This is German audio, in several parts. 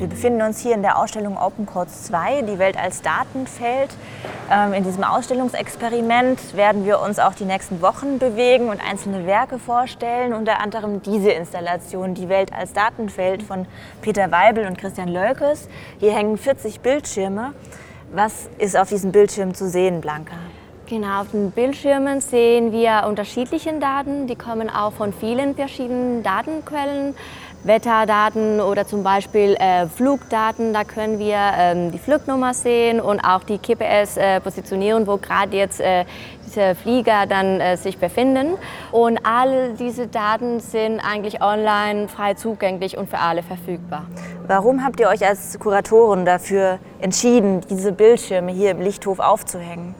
Wir befinden uns hier in der Ausstellung Open Codes 2, die Welt als Datenfeld. Ähm, in diesem Ausstellungsexperiment werden wir uns auch die nächsten Wochen bewegen und einzelne Werke vorstellen, unter anderem diese Installation, die Welt als Datenfeld von Peter Weibel und Christian Lölkes. Hier hängen 40 Bildschirme. Was ist auf diesem Bildschirm zu sehen, Blanca? Genau, auf den Bildschirmen sehen wir unterschiedliche Daten, die kommen auch von vielen verschiedenen Datenquellen. Wetterdaten oder zum Beispiel äh, Flugdaten. Da können wir ähm, die Flugnummer sehen und auch die GPS-Positionierung, äh, wo gerade jetzt äh, diese Flieger dann äh, sich befinden. Und all diese Daten sind eigentlich online frei zugänglich und für alle verfügbar. Warum habt ihr euch als Kuratoren dafür entschieden, diese Bildschirme hier im Lichthof aufzuhängen?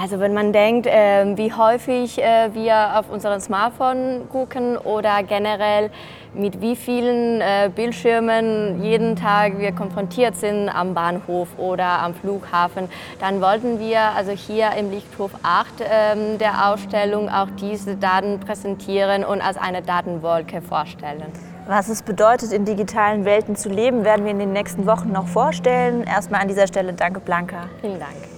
Also wenn man denkt, äh, wie häufig äh, wir auf unseren Smartphone gucken oder generell mit wie vielen äh, Bildschirmen jeden Tag wir konfrontiert sind am Bahnhof oder am Flughafen, dann wollten wir also hier im Lichthof 8 ähm, der Ausstellung auch diese Daten präsentieren und als eine Datenwolke vorstellen. Was es bedeutet, in digitalen Welten zu leben, werden wir in den nächsten Wochen noch vorstellen. Erstmal an dieser Stelle danke Blanca. Vielen Dank.